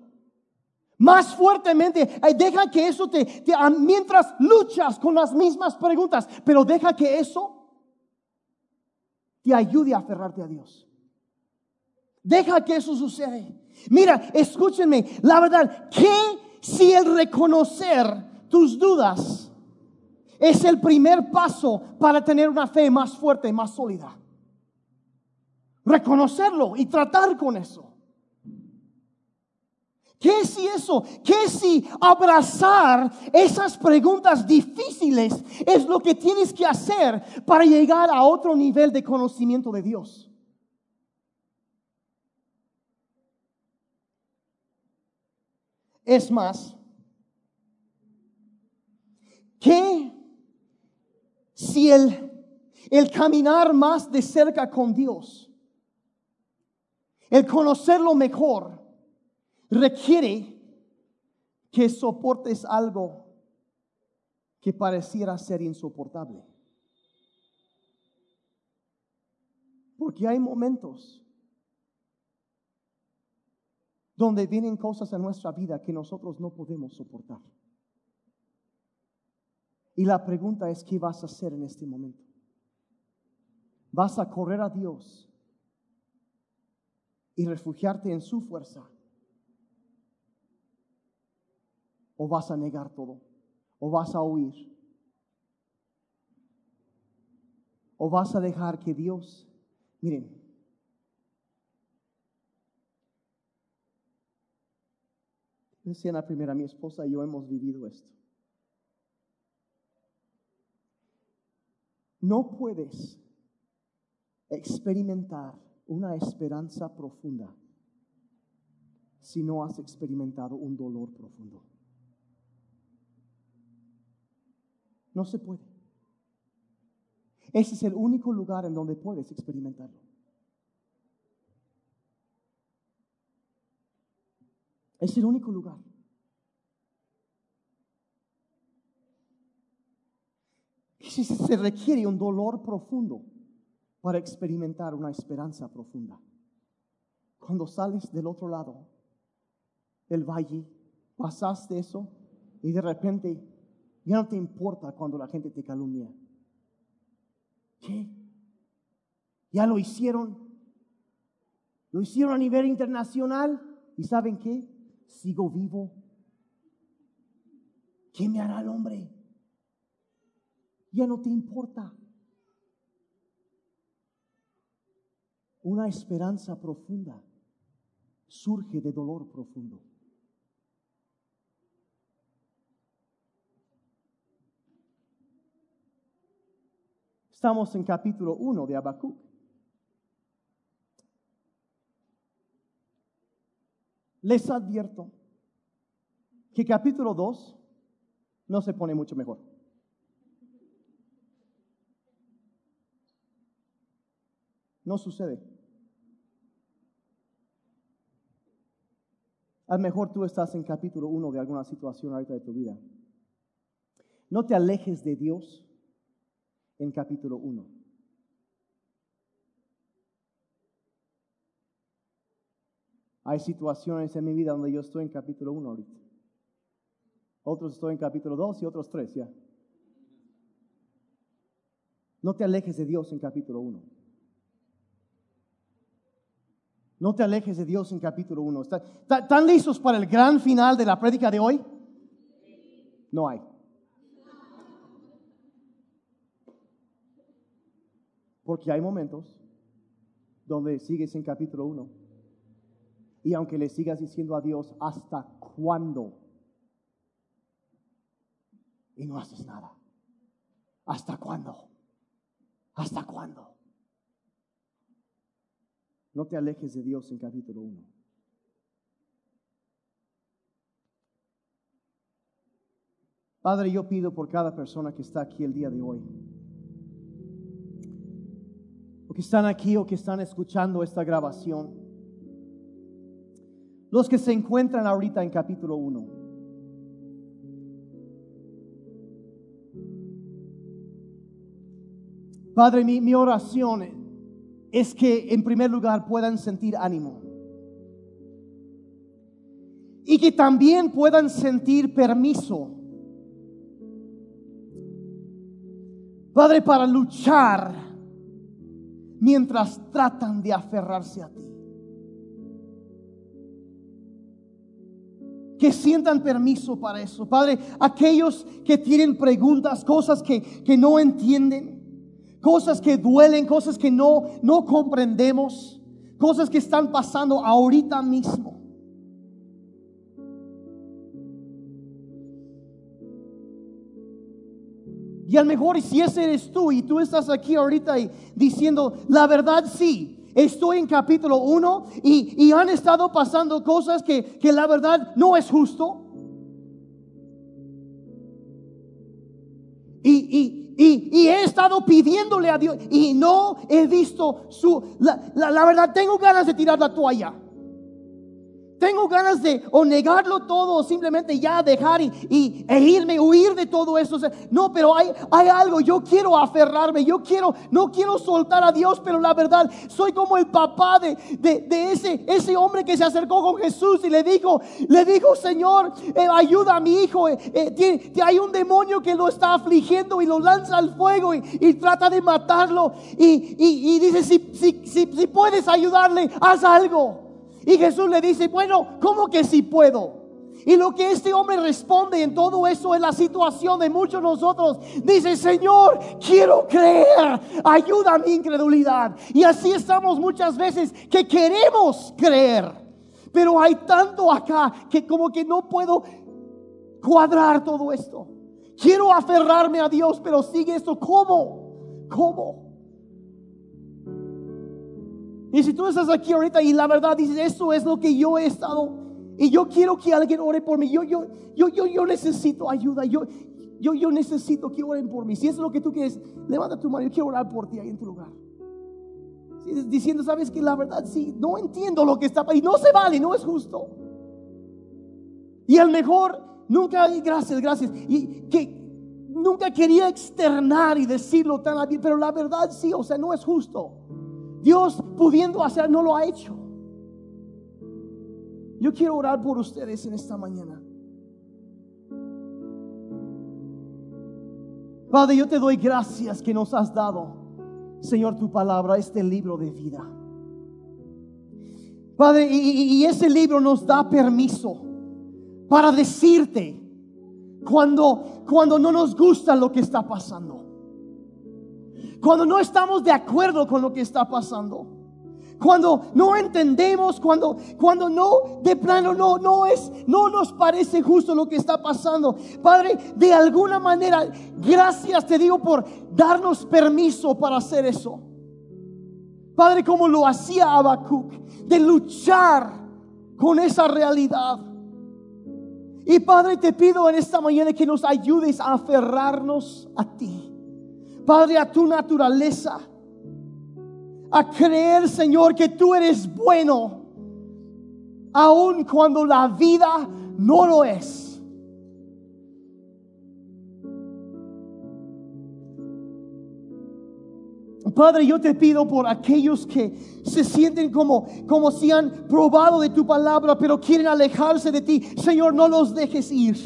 Más fuertemente, deja que eso te, te, mientras luchas con las mismas preguntas, pero deja que eso te ayude a aferrarte a Dios. Deja que eso suceda. Mira, escúchenme, la verdad, que si el reconocer tus dudas es el primer paso para tener una fe más fuerte más sólida? Reconocerlo y tratar con eso. ¿Qué si eso? ¿Qué si abrazar esas preguntas difíciles es lo que tienes que hacer para llegar a otro nivel de conocimiento de Dios? Es más, ¿qué si el, el caminar más de cerca con Dios, el conocerlo mejor, requiere que soportes algo que pareciera ser insoportable. Porque hay momentos donde vienen cosas en nuestra vida que nosotros no podemos soportar. Y la pregunta es, ¿qué vas a hacer en este momento? ¿Vas a correr a Dios y refugiarte en su fuerza? ¿O vas a negar todo? ¿O vas a huir? ¿O vas a dejar que Dios, miren, decía la primera, mi esposa y yo hemos vivido esto. No puedes experimentar una esperanza profunda si no has experimentado un dolor profundo. No se puede. Ese es el único lugar en donde puedes experimentarlo. Es el único lugar. si se requiere un dolor profundo para experimentar una esperanza profunda. Cuando sales del otro lado del valle, pasaste eso y de repente ya no te importa cuando la gente te calumnia. ¿Qué? Ya lo hicieron. Lo hicieron a nivel internacional. ¿Y saben qué? Sigo vivo. ¿Qué me hará el hombre? ya no te importa. Una esperanza profunda surge de dolor profundo. Estamos en capítulo 1 de Habacuc. Les advierto que capítulo 2 no se pone mucho mejor. No sucede. A lo mejor tú estás en capítulo 1 de alguna situación ahorita de tu vida. No te alejes de Dios en capítulo 1. Hay situaciones en mi vida donde yo estoy en capítulo 1 ahorita. Otros estoy en capítulo 2 y otros 3 ya. No te alejes de Dios en capítulo 1. No te alejes de Dios en capítulo 1. ¿Están listos para el gran final de la prédica de hoy? No hay. Porque hay momentos donde sigues en capítulo 1. Y aunque le sigas diciendo a Dios, ¿hasta cuándo? Y no haces nada. ¿Hasta cuándo? ¿Hasta cuándo? No te alejes de Dios en capítulo 1. Padre, yo pido por cada persona que está aquí el día de hoy que están aquí o que están escuchando esta grabación. Los que se encuentran ahorita en capítulo 1. Padre, mi oración es que en primer lugar puedan sentir ánimo. Y que también puedan sentir permiso Padre, para luchar mientras tratan de aferrarse a ti. Que sientan permiso para eso. Padre, aquellos que tienen preguntas, cosas que, que no entienden, cosas que duelen, cosas que no, no comprendemos, cosas que están pasando ahorita mismo. Y a lo mejor si ese eres tú y tú estás aquí ahorita y diciendo, la verdad sí, estoy en capítulo 1 y, han estado pasando cosas que, que la verdad no es justo. Y, y, y, he estado pidiéndole a Dios y no he visto su... La, la, la verdad, tengo ganas de tirar la toalla. Tengo ganas de o negarlo todo o simplemente ya dejar y, e irme, huir de todo eso. no, pero hay, hay algo, yo quiero aferrarme, yo quiero, no quiero soltar a Dios, pero la verdad, soy como el papá de, de, ese, ese hombre que se acercó con Jesús y le dijo, le dijo, Señor, eh, ayuda a mi hijo, eh, eh, hay un demonio que lo está afligiendo y lo lanza al fuego y, trata de matarlo. Y, y dice, si, si, si, si puedes ayudarle, haz algo. Y Jesús le dice, bueno, ¿cómo que sí puedo? Y lo que este hombre responde en todo eso es la situación de muchos de nosotros. Dice, Señor, quiero creer, ayuda a mi incredulidad. Y así estamos muchas veces que queremos creer. Pero hay tanto acá que como que no puedo cuadrar todo esto. Quiero aferrarme a Dios, pero sigue esto. ¿Cómo? ¿Cómo? Y si tú estás aquí ahorita y la verdad dices, eso es lo que yo he estado, y yo quiero que alguien ore por mí, yo, yo, yo, yo, yo necesito ayuda, yo, yo, yo necesito que oren por mí. Si es lo que tú quieres, levanta tu mano, yo quiero orar por ti ahí en tu lugar. diciendo, sabes que la verdad sí, no entiendo lo que está y no se vale, no es justo. Y al mejor, nunca, gracias, gracias, y que nunca quería externar y decirlo tan bien, pero la verdad sí, o sea, no es justo. Dios pudiendo hacer, no lo ha hecho. Yo quiero orar por ustedes en esta mañana. Padre, yo te doy gracias que nos has dado, Señor, tu palabra, este libro de vida. Padre, y, y ese libro nos da permiso para decirte cuando, cuando no nos gusta lo que está pasando cuando no estamos de acuerdo con lo que está pasando. Cuando no entendemos, cuando, cuando no, de plano no, no es, no nos parece justo lo que está pasando. Padre, de alguna manera, gracias te digo por darnos permiso para hacer eso. Padre, como lo hacía Habacuc, de luchar con esa realidad. Y Padre, te pido en esta mañana que nos ayudes a aferrarnos a ti. Padre, a tu naturaleza. A creer, Señor, que tú eres bueno, aun cuando la vida no lo es. Padre, yo te pido por aquellos que se sienten como, como si han probado de tu palabra, pero quieren alejarse de ti. Señor, no los dejes ir.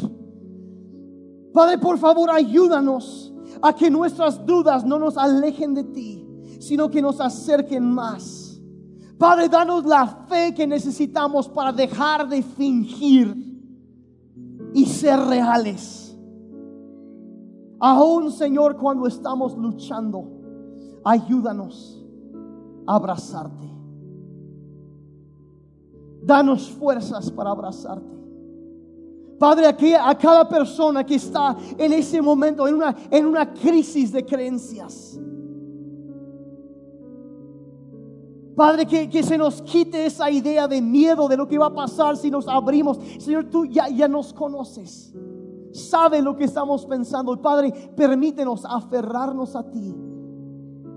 Padre, por favor, ayúdanos a que nuestras dudas no nos alejen de ti, sino que nos acerquen más. Padre, danos la fe que necesitamos para dejar de fingir y ser reales. Aún, Señor, cuando estamos luchando, ayúdanos a abrazarte. Danos fuerzas para abrazarte. Padre, aquí a cada persona que está en ese momento, en una, en una crisis de creencias. Padre, que, que, se nos quite esa idea de miedo de lo que va a pasar si nos abrimos. Señor, tú ya, ya nos conoces. sabe lo que estamos pensando. Padre, permítenos aferrarnos a ti,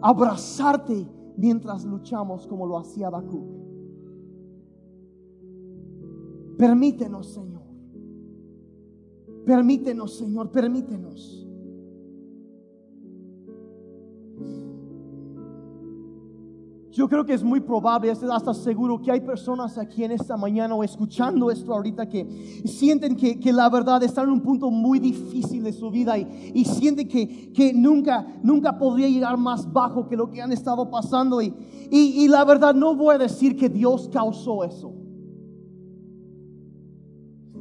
abrazarte mientras luchamos como lo hacía Habacuc. Permítenos, Señor. Permítenos, Señor, permítenos. Yo creo que es muy probable, hasta seguro que hay personas aquí en esta mañana o escuchando esto ahorita que sienten que, la verdad están en un punto muy difícil de su vida y, sienten que, que, nunca, nunca podría llegar más bajo que lo que han estado pasando. Y, y, y la verdad no voy a decir que Dios causó eso.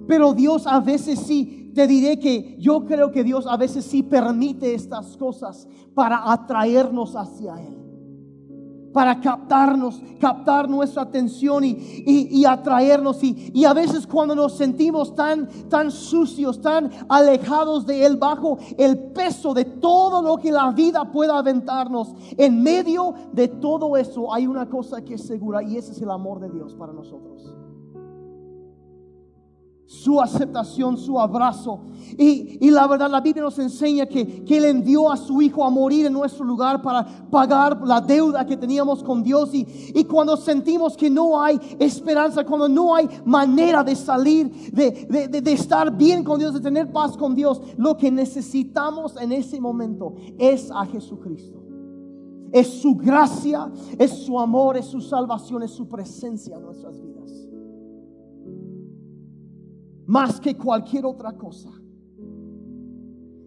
Pero Dios a veces sí, te diré que yo creo que Dios a veces sí permite estas cosas para atraernos hacia Él para captarnos, captar nuestra atención y, atraernos. Y, y, a veces cuando nos sentimos tan, tan sucios, tan alejados de Él, bajo el peso de todo lo que la vida pueda aventarnos, en medio de todo eso hay una cosa que es segura y ese es el amor de Dios para nosotros su aceptación, su abrazo. Y, la verdad, la Biblia nos enseña que, que, Él envió a su Hijo a morir en nuestro lugar para pagar la deuda que teníamos con Dios. Y, y cuando sentimos que no hay esperanza, cuando no hay manera de salir, de, de estar bien con Dios, de tener paz con Dios, lo que necesitamos en ese momento es a Jesucristo. Es su gracia, es su amor, es su salvación, es su presencia en nuestras vidas más que cualquier otra cosa.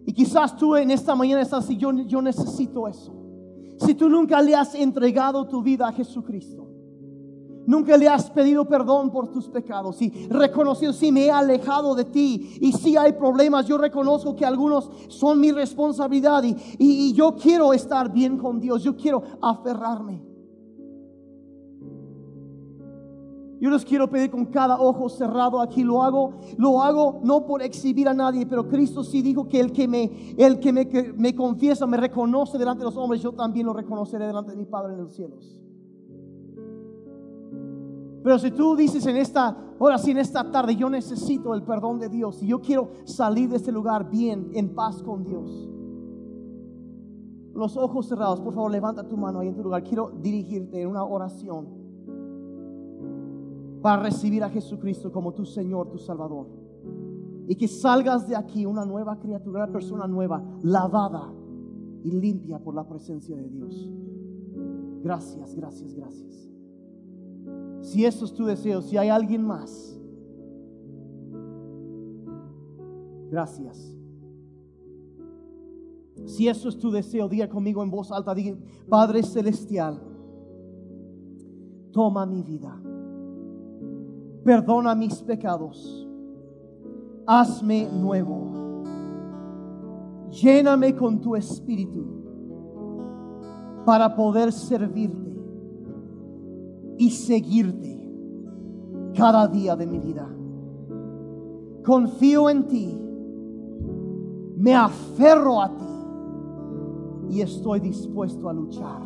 Y quizás tú en esta mañana estás así, yo, yo necesito eso. Si tú nunca le has entregado tu vida a Jesucristo, nunca le has pedido perdón por tus pecados y reconocido, si me he alejado de ti y si hay problemas, yo reconozco que algunos son mi responsabilidad y, y yo quiero estar bien con Dios, yo quiero aferrarme. Yo les quiero pedir con cada ojo cerrado aquí lo hago, lo hago no por exhibir a nadie, pero Cristo sí dijo que el que me, el que me, me confiesa, me reconoce delante de los hombres, yo también lo reconoceré delante de mi Padre en los cielos. Pero si tú dices en esta, ahora sí, en esta tarde, yo necesito el perdón de Dios y yo quiero salir de este lugar bien, en paz con Dios. Los ojos cerrados, por favor, levanta tu mano ahí en tu lugar. Quiero dirigirte en una oración para recibir a Jesucristo como tu Señor, tu Salvador. Y que salgas de aquí una nueva criatura, una persona nueva, lavada y limpia por la presencia de Dios. Gracias, gracias, gracias. Si eso es tu deseo, si hay alguien más, gracias. Si eso es tu deseo, diga conmigo en voz alta, diga, Padre Celestial, toma mi vida perdona mis pecados, hazme nuevo, lléname con tu espíritu para poder servirte y seguirte cada día de mi vida. Confío en ti, me aferro a ti y estoy dispuesto a luchar.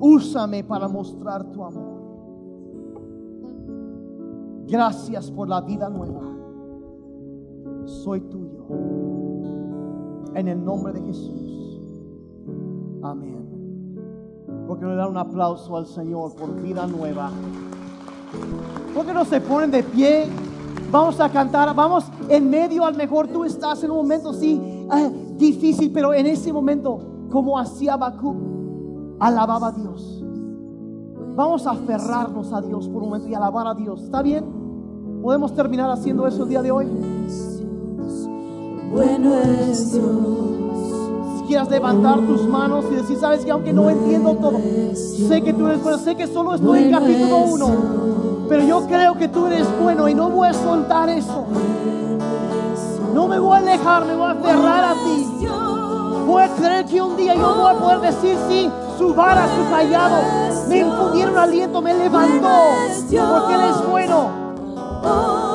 Úsame para mostrar tu amor. Gracias por la vida nueva. Soy tuyo. En el nombre de Jesús. Amén. Porque le dan un aplauso al Señor por vida nueva? Porque no se ponen de pie? Vamos a cantar, vamos en medio, al mejor tú estás en un momento sí eh, difícil, pero en ese momento, como hacía Bakú, alababa a Dios. Vamos a aferrarnos a Dios por un momento y alabar a Dios. ¿Está bien? ¿Podemos terminar haciendo eso el día de hoy? Bueno es Dios. Si quieras levantar tus manos y decir, sabes que aunque no entiendo todo, sé que tú eres bueno, sé que solo estoy en capítulo 1, pero yo creo que tú eres bueno y no voy a soltar eso. No me voy a alejar, me voy a aferrar a ti. Voy a creer que un día yo voy a poder decir, sí, su vara, su callado, me infundieron aliento, me levantó, porque Él es bueno. Oh.